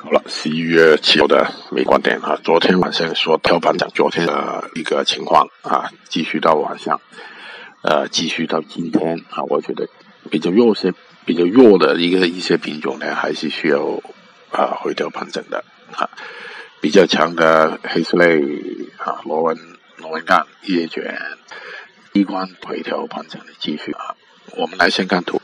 好了十一月七号的美观点啊昨天晚上说跳盘涨昨天的一个情况啊继续到晚上呃继续到今天啊我觉得比较弱些比较弱的一个一些品种呢还是需要啊回调盘整的啊。比较强的黑色类啊螺纹螺纹钢叶卷低关回调盘整的继续啊。我们来先看图。